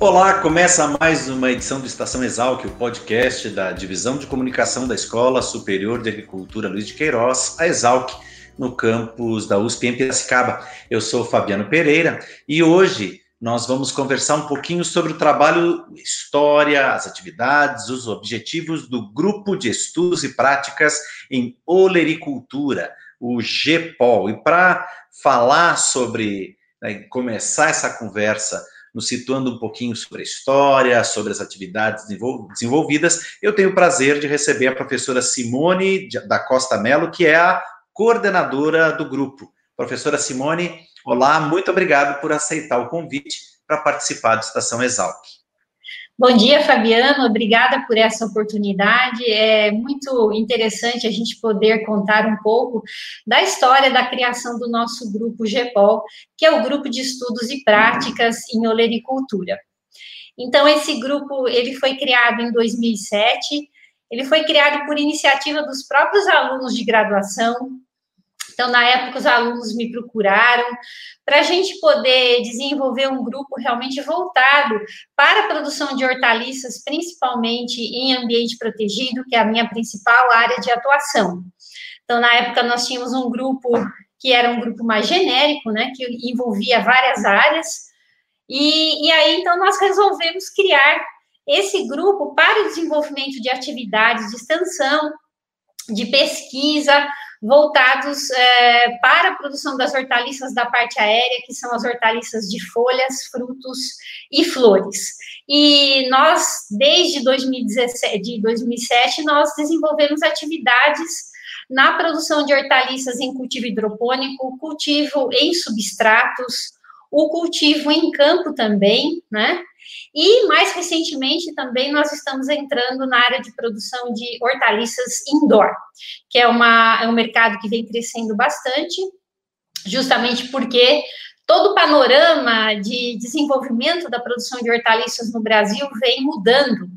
Olá, começa mais uma edição do Estação Exalc, o podcast da Divisão de Comunicação da Escola Superior de Agricultura Luiz de Queiroz, a Exalc, no campus da USP em Piracicaba. Eu sou Fabiano Pereira e hoje nós vamos conversar um pouquinho sobre o trabalho, história, as atividades, os objetivos do Grupo de Estudos e Práticas em Olericultura, o GPOL. E para falar sobre, né, começar essa conversa nos situando um pouquinho sobre a história, sobre as atividades desenvolvidas. Eu tenho o prazer de receber a professora Simone da Costa Mello, que é a coordenadora do grupo. Professora Simone, olá, muito obrigado por aceitar o convite para participar da Estação Exalc. Bom dia, Fabiano. Obrigada por essa oportunidade. É muito interessante a gente poder contar um pouco da história da criação do nosso grupo GEPOL, que é o Grupo de Estudos e Práticas em Olericultura. Então, esse grupo ele foi criado em 2007. Ele foi criado por iniciativa dos próprios alunos de graduação, então, na época, os alunos me procuraram para a gente poder desenvolver um grupo realmente voltado para a produção de hortaliças, principalmente em ambiente protegido, que é a minha principal área de atuação. Então, na época, nós tínhamos um grupo que era um grupo mais genérico, né, que envolvia várias áreas, e, e aí, então, nós resolvemos criar esse grupo para o desenvolvimento de atividades de extensão, de pesquisa, voltados é, para a produção das hortaliças da parte aérea, que são as hortaliças de folhas, frutos e flores. E nós, desde 2017, de 2007, nós desenvolvemos atividades na produção de hortaliças em cultivo hidropônico, cultivo em substratos, o cultivo em campo também, né? E mais recentemente também nós estamos entrando na área de produção de hortaliças indoor, que é, uma, é um mercado que vem crescendo bastante, justamente porque todo o panorama de desenvolvimento da produção de hortaliças no Brasil vem mudando.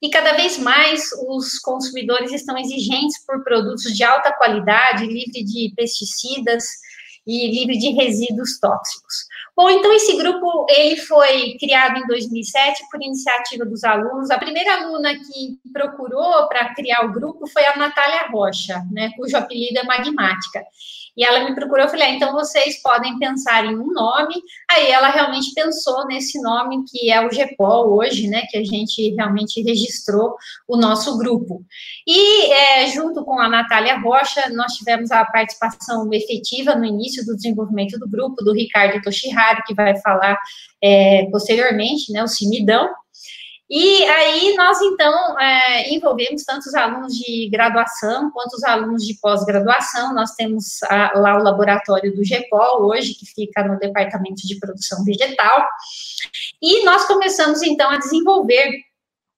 E cada vez mais os consumidores estão exigentes por produtos de alta qualidade, livre de pesticidas e livre de resíduos tóxicos. Bom, então esse grupo ele foi criado em 2007 por iniciativa dos alunos. A primeira aluna que procurou para criar o grupo foi a Natália Rocha, né, cujo apelido é Magmática. E ela me procurou, eu falei, ah, então vocês podem pensar em um nome. Aí ela realmente pensou nesse nome que é o GEPOL hoje, né, que a gente realmente registrou o nosso grupo. E é, junto com a Natália Rocha, nós tivemos a participação efetiva no início do desenvolvimento do grupo, do Ricardo Toshihara, que vai falar é, posteriormente, né, o Cimidão. E aí nós, então, é, envolvemos tanto os alunos de graduação quanto os alunos de pós-graduação. Nós temos a, lá o laboratório do GEPOL, hoje, que fica no Departamento de Produção Vegetal. E nós começamos, então, a desenvolver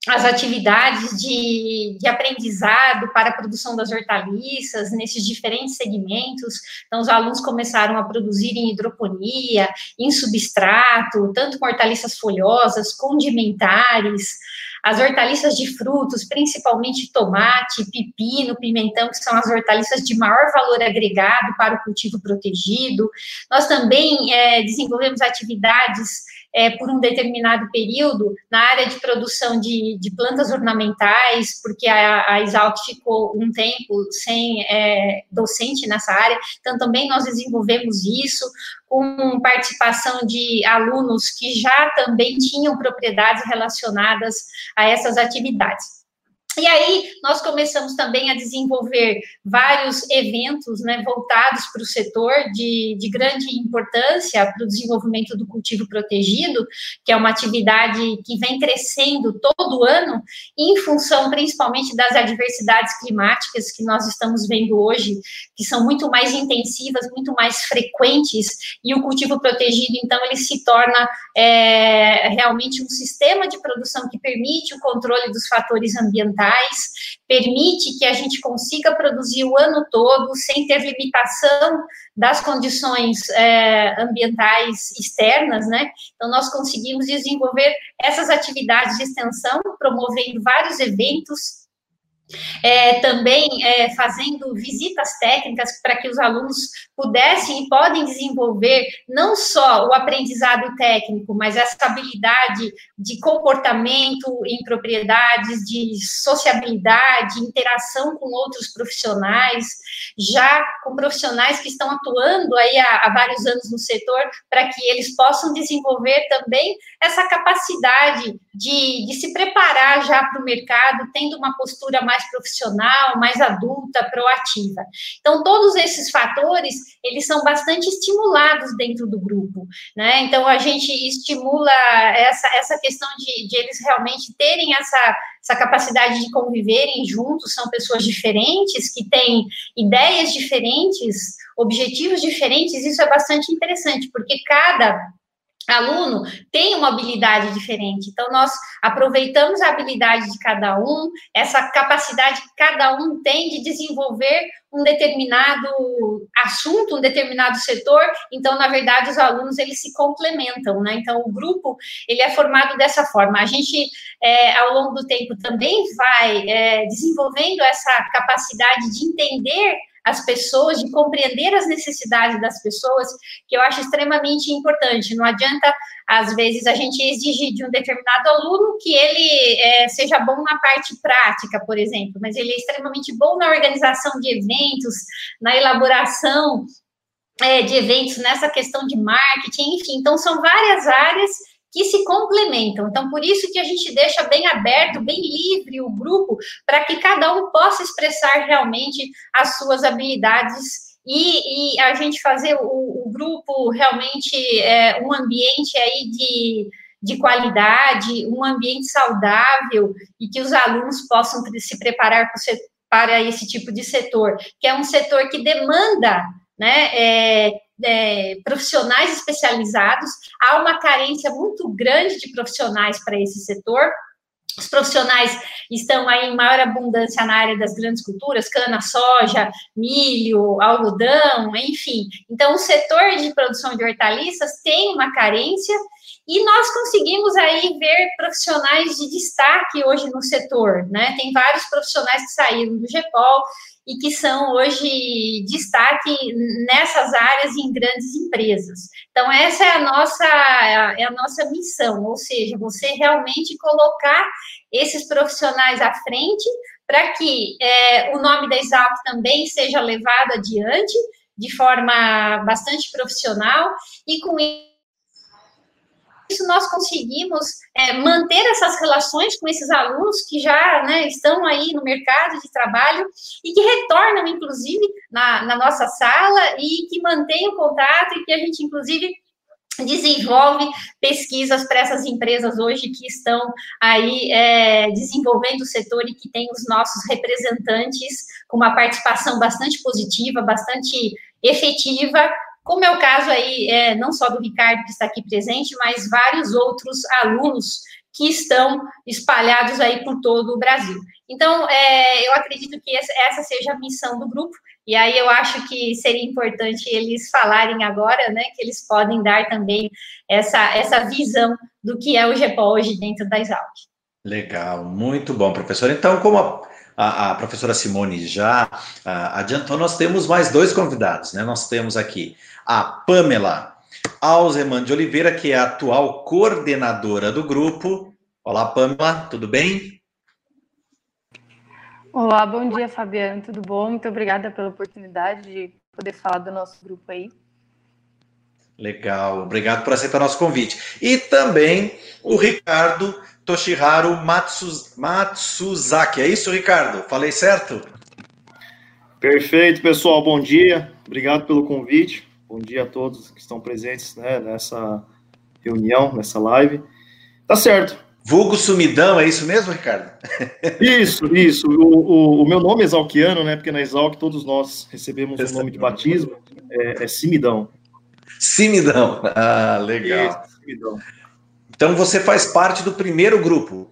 as atividades de, de, aprendizado para a produção das hortaliças nesses diferentes segmentos. Então, os alunos começaram a produzir em hidroponia, em substrato, tanto com hortaliças folhosas, condimentares, as hortaliças de frutos, principalmente tomate, pepino, pimentão, que são as hortaliças de maior valor agregado para o cultivo protegido. Nós também é, desenvolvemos atividades é, por um determinado período na área de produção de, de plantas ornamentais, porque a, a Exalc ficou um tempo sem é, docente nessa área, então também nós desenvolvemos isso com participação de alunos que já também tinham propriedades relacionadas a essas atividades. E aí, nós começamos também a desenvolver vários eventos né, voltados para o setor de, de grande importância para o desenvolvimento do cultivo protegido, que é uma atividade que vem crescendo todo ano, em função principalmente das adversidades climáticas que nós estamos vendo hoje, que são muito mais intensivas, muito mais frequentes, e o cultivo protegido, então, ele se torna é, realmente um sistema de produção que permite o controle dos fatores ambientais permite que a gente consiga produzir o ano todo sem ter limitação das condições é, ambientais externas, né? Então, nós conseguimos desenvolver essas atividades de extensão, promovendo vários eventos é, também é, fazendo visitas técnicas para que os alunos pudessem e podem desenvolver não só o aprendizado técnico, mas essa habilidade de comportamento em propriedades, de sociabilidade, interação com outros profissionais, já com profissionais que estão atuando aí há, há vários anos no setor, para que eles possam desenvolver também essa capacidade de, de se preparar já para o mercado, tendo uma postura mais profissional, mais adulta, proativa. Então, todos esses fatores, eles são bastante estimulados dentro do grupo, né? Então, a gente estimula essa, essa questão de, de eles realmente terem essa, essa capacidade de conviverem juntos, são pessoas diferentes, que têm ideias diferentes, objetivos diferentes, isso é bastante interessante, porque cada aluno tem uma habilidade diferente. Então, nós aproveitamos a habilidade de cada um, essa capacidade que cada um tem de desenvolver um determinado assunto, um determinado setor. Então, na verdade, os alunos, eles se complementam, né? Então, o grupo, ele é formado dessa forma. A gente, é, ao longo do tempo, também vai é, desenvolvendo essa capacidade de entender as pessoas, de compreender as necessidades das pessoas, que eu acho extremamente importante. Não adianta, às vezes, a gente exigir de um determinado aluno que ele é, seja bom na parte prática, por exemplo, mas ele é extremamente bom na organização de eventos, na elaboração é, de eventos, nessa questão de marketing, enfim. Então, são várias áreas que se complementam. Então, por isso que a gente deixa bem aberto, bem livre o grupo, para que cada um possa expressar realmente as suas habilidades e, e a gente fazer o, o grupo realmente é, um ambiente aí de, de qualidade, um ambiente saudável e que os alunos possam se preparar para esse tipo de setor, que é um setor que demanda né, é, é, profissionais especializados, há uma carência muito grande de profissionais para esse setor. Os profissionais estão aí em maior abundância na área das grandes culturas, cana, soja, milho, algodão, enfim. Então, o setor de produção de hortaliças tem uma carência e nós conseguimos aí ver profissionais de destaque hoje no setor, né? Tem vários profissionais que saíram do GEPOL e que são hoje destaque nessas áreas em grandes empresas. Então, essa é a nossa, é a nossa missão, ou seja, você realmente colocar esses profissionais à frente para que é, o nome da Exalc também seja levado adiante de forma bastante profissional e com isso nós conseguimos é, manter essas relações com esses alunos que já né, estão aí no mercado de trabalho e que retornam, inclusive, na, na nossa sala e que mantêm o contato e que a gente, inclusive, desenvolve pesquisas para essas empresas hoje que estão aí é, desenvolvendo o setor e que tem os nossos representantes com uma participação bastante positiva, bastante efetiva como é o caso aí, é, não só do Ricardo que está aqui presente, mas vários outros alunos que estão espalhados aí por todo o Brasil. Então, é, eu acredito que essa seja a missão do grupo, e aí eu acho que seria importante eles falarem agora, né, que eles podem dar também essa, essa visão do que é o GEPOL hoje dentro da Exalc. Legal, muito bom, professor. Então, como a, a, a professora Simone já a, adiantou, nós temos mais dois convidados, né? Nós temos aqui a Pamela Alzeman de Oliveira, que é a atual coordenadora do grupo. Olá, Pamela, tudo bem? Olá, bom dia, Fabiano, tudo bom? Muito obrigada pela oportunidade de poder falar do nosso grupo aí. Legal, obrigado por aceitar nosso convite. E também o Ricardo Toshiharu Matsuz, Matsuzaki. É isso, Ricardo? Falei certo? Perfeito, pessoal. Bom dia. Obrigado pelo convite. Bom dia a todos que estão presentes né, nessa reunião, nessa live. Tá certo. Vulgo sumidão, é isso mesmo, Ricardo? Isso, isso. O, o, o, meu nome é exalquiano, né? Porque na Exalc todos nós recebemos o nome de batismo, é, é Simidão. Simidão, ah, legal. Isso, Simidão. Então você faz parte do primeiro grupo.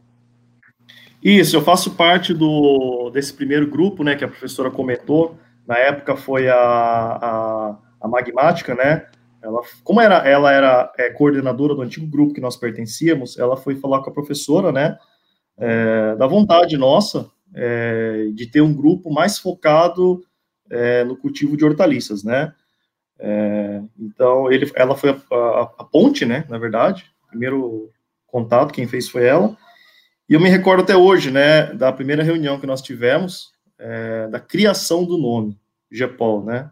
Isso, eu faço parte do, desse primeiro grupo, né, que a professora comentou. Na época foi a, a, a Magmática, né? Ela, como era, ela era é, coordenadora do antigo grupo que nós pertencíamos, ela foi falar com a professora, né? É, da vontade nossa é, de ter um grupo mais focado é, no cultivo de hortaliças, né? É, então, ele, ela foi a, a, a, ponte, né? Na verdade, primeiro contato, quem fez foi ela. E eu me recordo até hoje, né, da primeira reunião que nós tivemos, é, da criação do nome, GEPOL, né,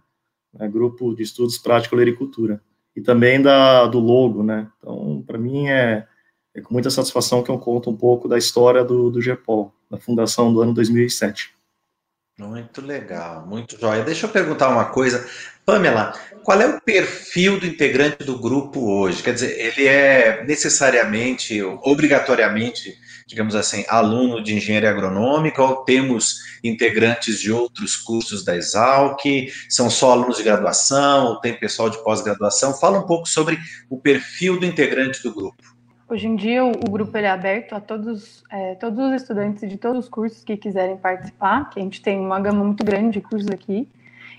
né Grupo de Estudos Práticos Agricultura, e também da, do logo, né, então, para mim é, é, com muita satisfação que eu conto um pouco da história do, do GEPOL, da fundação do ano 2007. Muito legal, muito jóia. Deixa eu perguntar uma coisa. Pamela, qual é o perfil do integrante do grupo hoje? Quer dizer, ele é necessariamente, obrigatoriamente, digamos assim, aluno de engenharia agronômica ou temos integrantes de outros cursos da Exalc? São só alunos de graduação ou tem pessoal de pós-graduação? Fala um pouco sobre o perfil do integrante do grupo. Hoje em dia, o, grupo é aberto a todos, é, todos os estudantes de todos os cursos que quiserem participar, que a gente tem uma gama muito grande de cursos aqui,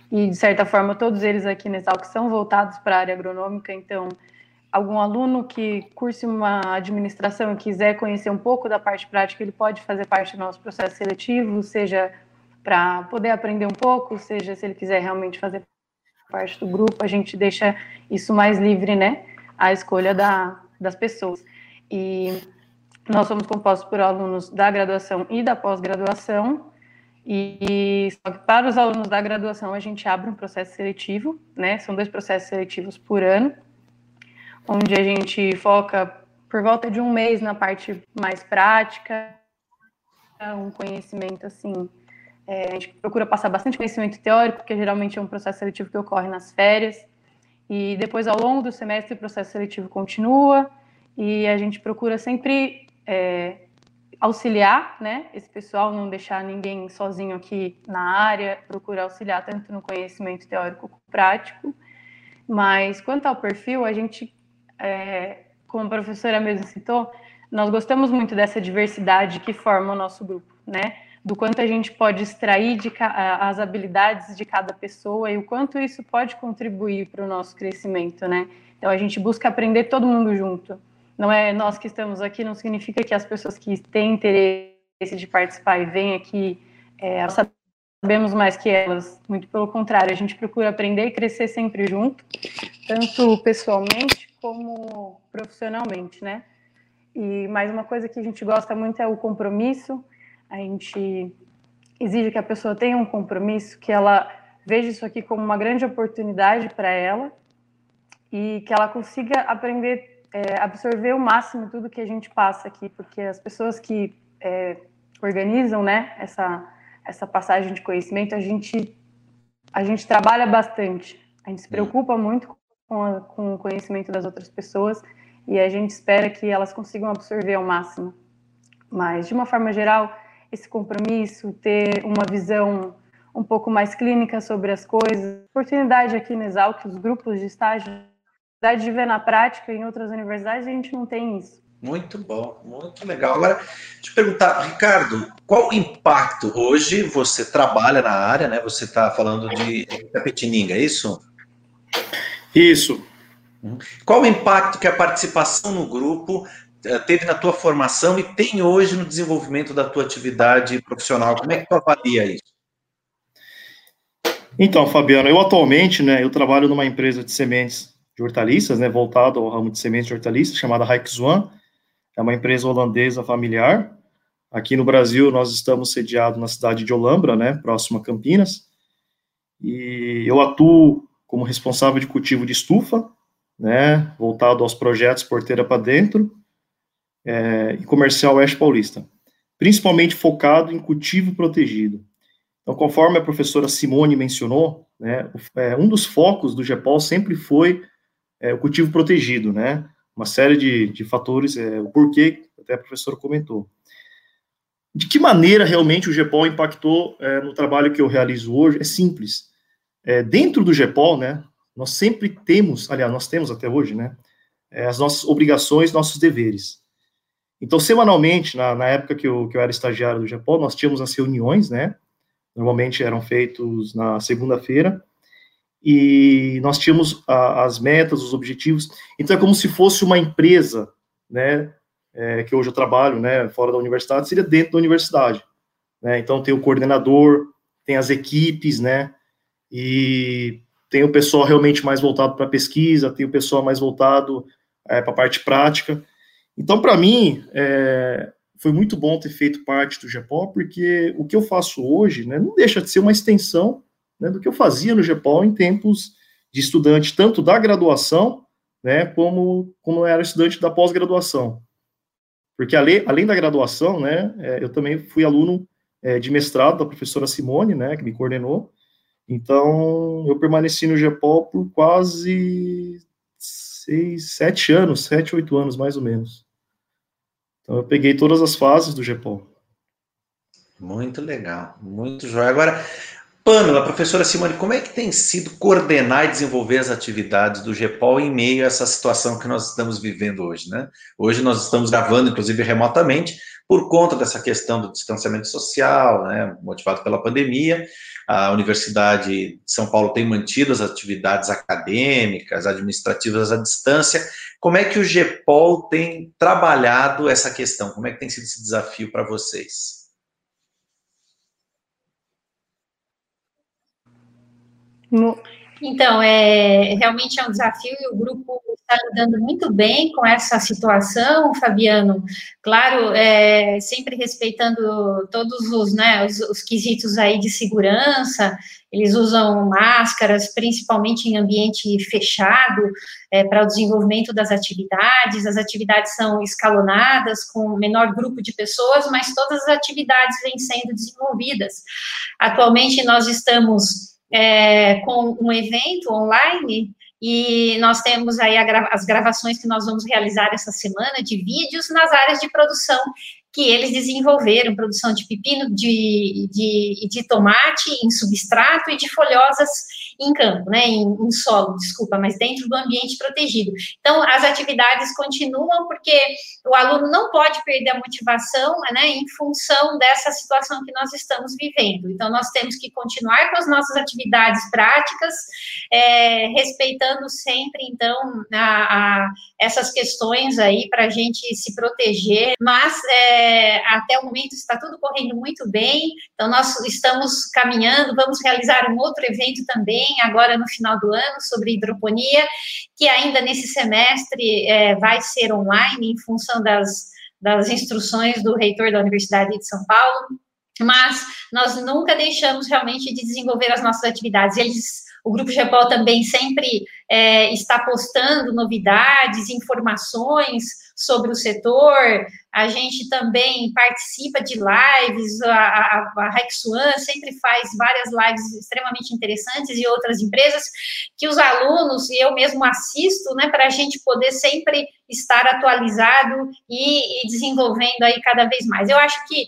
e de certa forma todos eles aqui na Exalc são voltados para a área agronômica, então algum aluno que curse uma administração e quiser conhecer um pouco da parte prática, ele pode fazer parte do nosso processo seletivo, seja para poder aprender um pouco, seja se ele quiser realmente fazer parte do grupo, a gente deixa isso mais livre, né? A escolha da, das pessoas. E nós somos compostos por alunos da graduação e da pós-graduação. E para os alunos da graduação a gente abre um processo seletivo, né? São dois processos seletivos por ano onde a gente foca por volta de um mês na parte mais prática, um conhecimento assim. É, a gente procura passar bastante conhecimento teórico, porque geralmente é um processo seletivo que ocorre nas férias. E depois, ao longo do semestre, o processo seletivo continua e a gente procura sempre é, auxiliar né, esse pessoal, não deixar ninguém sozinho aqui na área, procura auxiliar tanto no conhecimento teórico como prático. Mas quanto ao perfil, a gente é, como a professora mesmo citou, nós gostamos muito dessa diversidade que forma o nosso grupo, né? Do quanto a gente pode extrair de, as habilidades de cada pessoa e o quanto isso pode contribuir para o nosso crescimento, né? Então a gente busca aprender todo mundo junto. Não é nós que estamos aqui, não significa que as pessoas que têm interesse de participar e vêm aqui é, sabemos mais que elas. Muito pelo contrário, a gente procura aprender e crescer sempre junto, tanto pessoalmente como profissionalmente, né? E mais uma coisa que a gente gosta muito é o compromisso. A gente exige que a pessoa tenha um compromisso, que ela veja isso aqui como uma grande oportunidade para ela e que ela consiga aprender, é, absorver o máximo tudo que a gente passa aqui, porque as pessoas que é, organizam, né, essa essa passagem de conhecimento, a gente a gente trabalha bastante, a gente se preocupa muito com, a, com o conhecimento das outras pessoas e a gente espera que elas consigam absorver ao máximo. Mas, de uma forma geral, esse compromisso, ter uma visão um pouco mais clínica sobre as coisas, oportunidade aqui na Exalc, os grupos de estágio, oportunidade de ver na prática em outras universidades, a gente não tem isso. Muito bom, muito legal. Agora, deixa eu perguntar, Ricardo, qual o impacto hoje você trabalha na área, né? Você está falando de Tapetininga, é isso? Isso. Qual o impacto que a participação no grupo eh, teve na tua formação e tem hoje no desenvolvimento da tua atividade profissional? Como é que tu avalia isso? Então, Fabiano, eu atualmente, né, eu trabalho numa empresa de sementes de hortaliças, né, voltado ao ramo de sementes de hortaliças, chamada Rijkswan. É uma empresa holandesa familiar. Aqui no Brasil, nós estamos sediados na cidade de Olambra, né, próximo a Campinas. E eu atuo como responsável de cultivo de estufa, né, voltado aos projetos Porteira para Dentro é, e Comercial Oeste Paulista, principalmente focado em cultivo protegido. Então, conforme a professora Simone mencionou, né, é, um dos focos do GEPOL sempre foi é, o cultivo protegido, né, uma série de, de fatores, é, o porquê, até a professora comentou. De que maneira realmente o GEPOL impactou é, no trabalho que eu realizo hoje? É simples é, dentro do GEPOL, né, nós sempre temos, aliás, nós temos até hoje, né, é, as nossas obrigações, nossos deveres. Então, semanalmente, na, na época que eu, que eu era estagiário do Japão, nós tínhamos as reuniões, né? Normalmente eram feitos na segunda-feira, e nós tínhamos a, as metas, os objetivos. Então, é como se fosse uma empresa, né? É, que hoje eu trabalho, né? Fora da universidade, seria dentro da universidade. Né? Então, tem o coordenador, tem as equipes, né? E tem o pessoal realmente mais voltado para pesquisa, tem o pessoal mais voltado é, para a parte prática. Então, para mim, é, foi muito bom ter feito parte do GEPOL, porque o que eu faço hoje né, não deixa de ser uma extensão né, do que eu fazia no GEPOL em tempos de estudante, tanto da graduação, né, como, como era estudante da pós-graduação. Porque além, além da graduação, né, é, eu também fui aluno é, de mestrado da professora Simone, né, que me coordenou. Então, eu permaneci no GEPOL por quase seis, sete anos, sete, oito anos, mais ou menos. Então eu peguei todas as fases do GEPOL. Muito legal, muito jóia. Agora, Pamela, professora Simone, como é que tem sido coordenar e desenvolver as atividades do GEPOL em meio a essa situação que nós estamos vivendo hoje, né? Hoje nós estamos gravando, inclusive remotamente, por conta dessa questão do distanciamento social, né, motivado pela pandemia. A Universidade de São Paulo tem mantido as atividades acadêmicas, administrativas à distância, como é que o GEPOL tem trabalhado essa questão? Como é que tem sido esse desafio para vocês? Então, é, realmente é um desafio e o grupo está lidando muito bem com essa situação, Fabiano. Claro, é, sempre respeitando todos os, né, os, os quesitos aí de segurança, eles usam máscaras, principalmente em ambiente fechado, é, para o desenvolvimento das atividades. As atividades são escalonadas, com menor grupo de pessoas, mas todas as atividades vêm sendo desenvolvidas. Atualmente, nós estamos é, com um evento online e nós temos aí as gravações que nós vamos realizar essa semana de vídeos nas áreas de produção que eles desenvolveram, produção de pepino, de, de, de tomate em substrato e de folhosas em campo, né, em, em, solo, desculpa, mas dentro do ambiente protegido. Então, as atividades continuam porque o aluno não pode perder a motivação, né, em função dessa situação que nós estamos vivendo. Então, nós temos que continuar com as nossas atividades práticas, é, respeitando sempre, então, a, a essas questões aí para a gente se proteger, mas é, até o momento está tudo correndo muito bem, então nós estamos caminhando, vamos realizar um outro evento também, agora no final do ano, sobre hidroponia, que ainda nesse semestre é, vai ser online, em função das, das instruções do reitor da Universidade de São Paulo, mas nós nunca deixamos realmente de desenvolver as nossas atividades. Eles o Grupo GEPOL também sempre é, está postando novidades, informações sobre o setor. A gente também participa de lives. A, a, a Rexuan sempre faz várias lives extremamente interessantes e outras empresas que os alunos e eu mesmo assisto, né, para a gente poder sempre estar atualizado e, e desenvolvendo aí cada vez mais. Eu acho que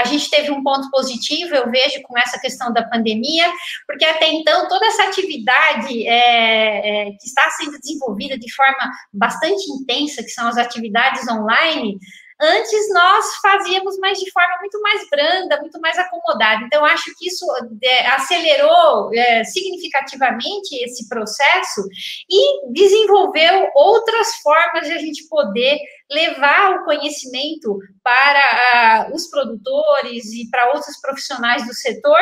a gente teve um ponto positivo, eu vejo, com essa questão da pandemia, porque até então toda essa atividade é, é, que está sendo desenvolvida de forma bastante intensa, que são as atividades online, Antes nós fazíamos mais de forma muito mais branda, muito mais acomodada. Então, acho que isso é, acelerou é, significativamente esse processo e desenvolveu outras formas de a gente poder levar o conhecimento para uh, os produtores e para outros profissionais do setor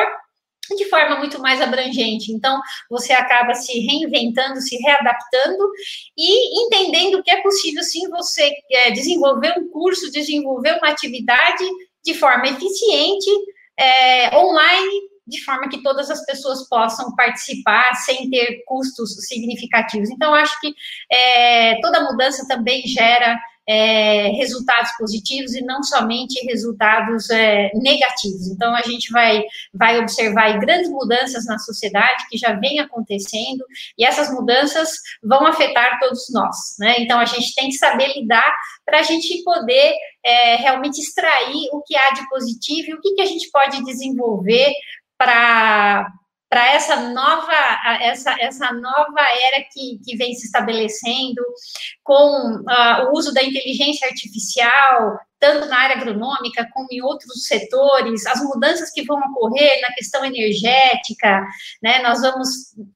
de forma muito mais abrangente. Então, você acaba se reinventando, se readaptando e entendendo que é possível, sim, você é, desenvolver um curso, desenvolver uma atividade de forma eficiente, é, online, de forma que todas as pessoas possam participar sem ter custos significativos. Então, acho que é, toda mudança também gera é, resultados positivos e não somente resultados é, negativos. Então, a gente vai, vai observar grandes mudanças na sociedade que já vem acontecendo e essas mudanças vão afetar todos nós. Né? Então, a gente tem que saber lidar para a gente poder é, realmente extrair o que há de positivo e o que, que a gente pode desenvolver para para essa nova essa, essa nova era que, que vem se estabelecendo com uh, o uso da inteligência artificial, tanto na área agronômica como em outros setores, as mudanças que vão ocorrer na questão energética, né? Nós vamos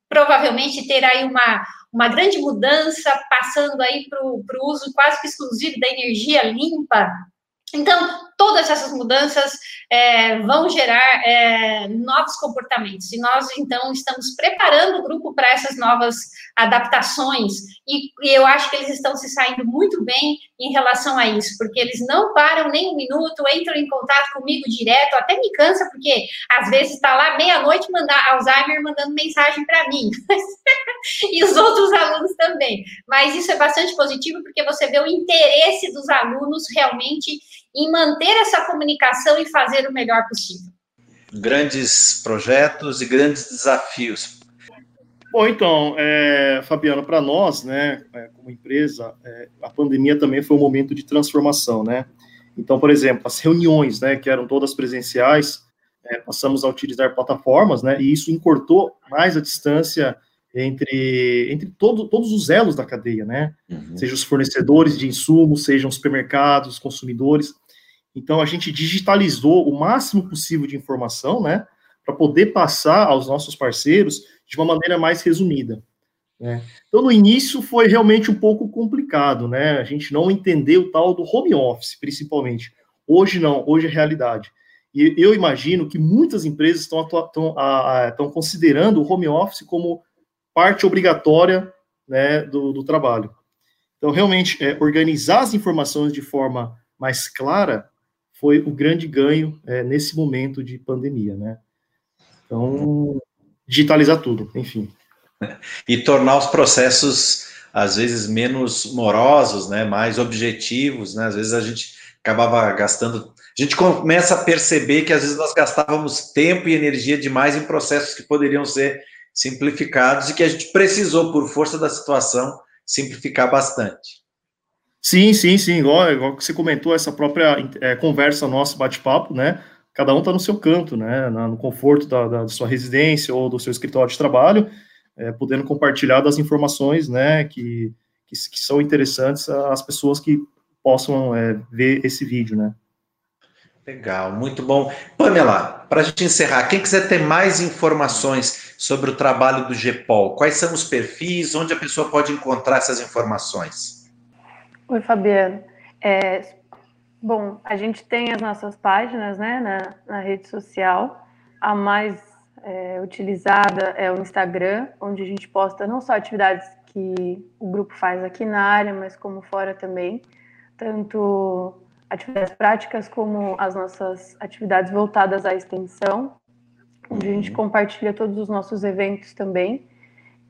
provavelmente ter aí uma, uma grande mudança passando aí para o uso quase que exclusivo da energia limpa, então, todas essas mudanças é, vão gerar é, novos comportamentos. E nós, então, estamos preparando o grupo para essas novas adaptações. E, e, eu acho que eles estão se saindo muito bem em relação a isso, porque eles não param nem um minuto, entram em contato comigo direto, até me cansa, porque às vezes está lá meia-noite mandar Alzheimer mandando mensagem para mim. e os outros alunos também. Mas isso é bastante positivo, porque você vê o interesse dos alunos realmente em manter essa comunicação e fazer o melhor possível. Grandes projetos e grandes desafios. Bom, então, é, Fabiano, para nós, né, é, como empresa, é, a pandemia também foi um momento de transformação, né? Então, por exemplo, as reuniões, né, que eram todas presenciais, é, passamos a utilizar plataformas, né, e isso encurtou mais a distância entre, entre todo, todos os elos da cadeia, né? Uhum. Sejam os fornecedores de insumos, sejam os supermercados, os consumidores. Então, a gente digitalizou o máximo possível de informação, né? Para poder passar aos nossos parceiros de uma maneira mais resumida. Né? Então, no início foi realmente um pouco complicado, né? A gente não entendeu o tal do home office, principalmente. Hoje não, hoje é realidade. E eu imagino que muitas empresas estão, estão, considerando o home office como parte obrigatória né, do, do trabalho. Então, realmente, é, organizar as informações de forma mais clara foi o grande ganho é, nesse momento de pandemia, né? Então, digitalizar tudo, enfim. E tornar os processos, às vezes, menos morosos, né? Mais objetivos, né? Às vezes a gente acabava gastando... A gente começa a perceber que, às vezes, nós gastávamos tempo e energia demais em processos que poderiam ser simplificados e que a gente precisou, por força da situação, simplificar bastante. Sim, sim, sim. Igual, igual que você comentou, essa própria é, conversa nossa, bate-papo, né? Cada um está no seu canto, né? No conforto da, da, sua residência ou do seu escritório de trabalho, é, podendo compartilhar das informações, né? Que, que, que são interessantes às pessoas que possam é, ver esse vídeo, né? Legal, muito bom. Pamela, para a gente encerrar, quem quiser ter mais informações sobre o trabalho do GEPOL, quais são os perfis, onde a pessoa pode encontrar essas informações? Oi, Fabiano. É, bom, a gente tem as nossas páginas né, na, na rede social. A mais é, utilizada é o Instagram, onde a gente posta não só atividades que o grupo faz aqui na área, mas como fora também, tanto atividades práticas como as nossas atividades voltadas à extensão, onde a gente uhum. compartilha todos os nossos eventos também.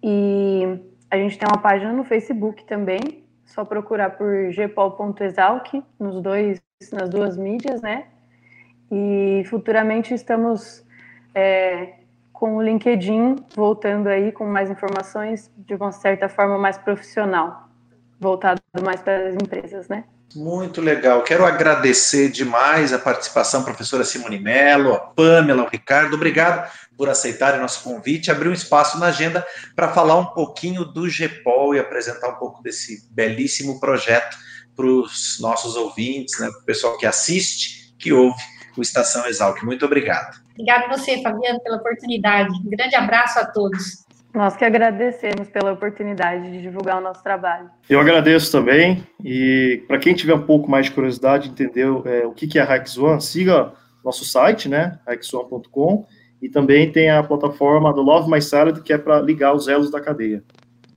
E a gente tem uma página no Facebook também, só procurar por gpol.exalc nos dois, nas duas mídias, né? E futuramente estamos é, com o LinkedIn voltando aí com mais informações de uma certa forma mais profissional, voltado mais para as empresas, né? Muito legal. Quero agradecer demais a participação professora Simone Mello, a Pamela, o Ricardo. Obrigado por aceitarem nosso convite, abrir um espaço na agenda para falar um pouquinho do GEPOL e apresentar um pouco desse belíssimo projeto para os nossos ouvintes, né, para o pessoal que assiste, que ouve o Estação Exalc. Muito obrigado. Obrigado você, Fabiano, pela oportunidade. Um grande abraço a todos. Nós que agradecemos pela oportunidade de divulgar o nosso trabalho. Eu agradeço também, e para quem tiver um pouco mais de curiosidade, entendeu é, o que, que é a Hikes One, siga nosso site, né, hikesone.com, e também tem a plataforma do Love My Salad, que é para ligar os elos da cadeia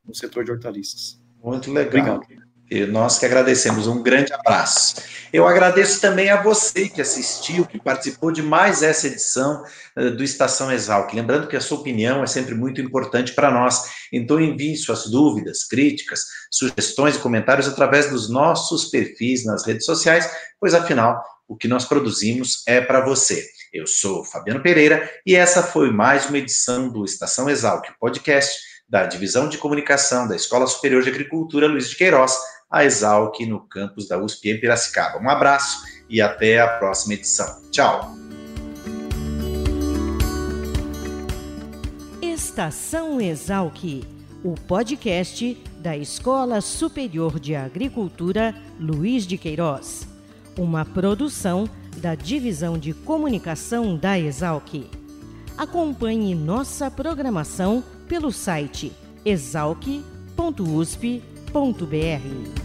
no setor de hortaliças. Muito legal. Obrigado. E nós que agradecemos. Um grande abraço. Eu agradeço também a você que assistiu, que participou de mais essa edição uh, do Estação Exalc. Lembrando que a sua opinião é sempre muito importante para nós. Então envie suas dúvidas, críticas, sugestões e comentários através dos nossos perfis nas redes sociais, pois afinal o que nós produzimos é para você. Eu sou Fabiano Pereira e essa foi mais uma edição do Estação Exalc, podcast da Divisão de Comunicação da Escola Superior de Agricultura Luiz de Queiroz, a Exalc, no campus da USP em Piracicaba. Um abraço e até a próxima edição. Tchau! Estação Exalc, o podcast da Escola Superior de Agricultura Luiz de Queiroz. Uma produção da Divisão de Comunicação da Exalc. Acompanhe nossa programação pelo site exalc.usp.br.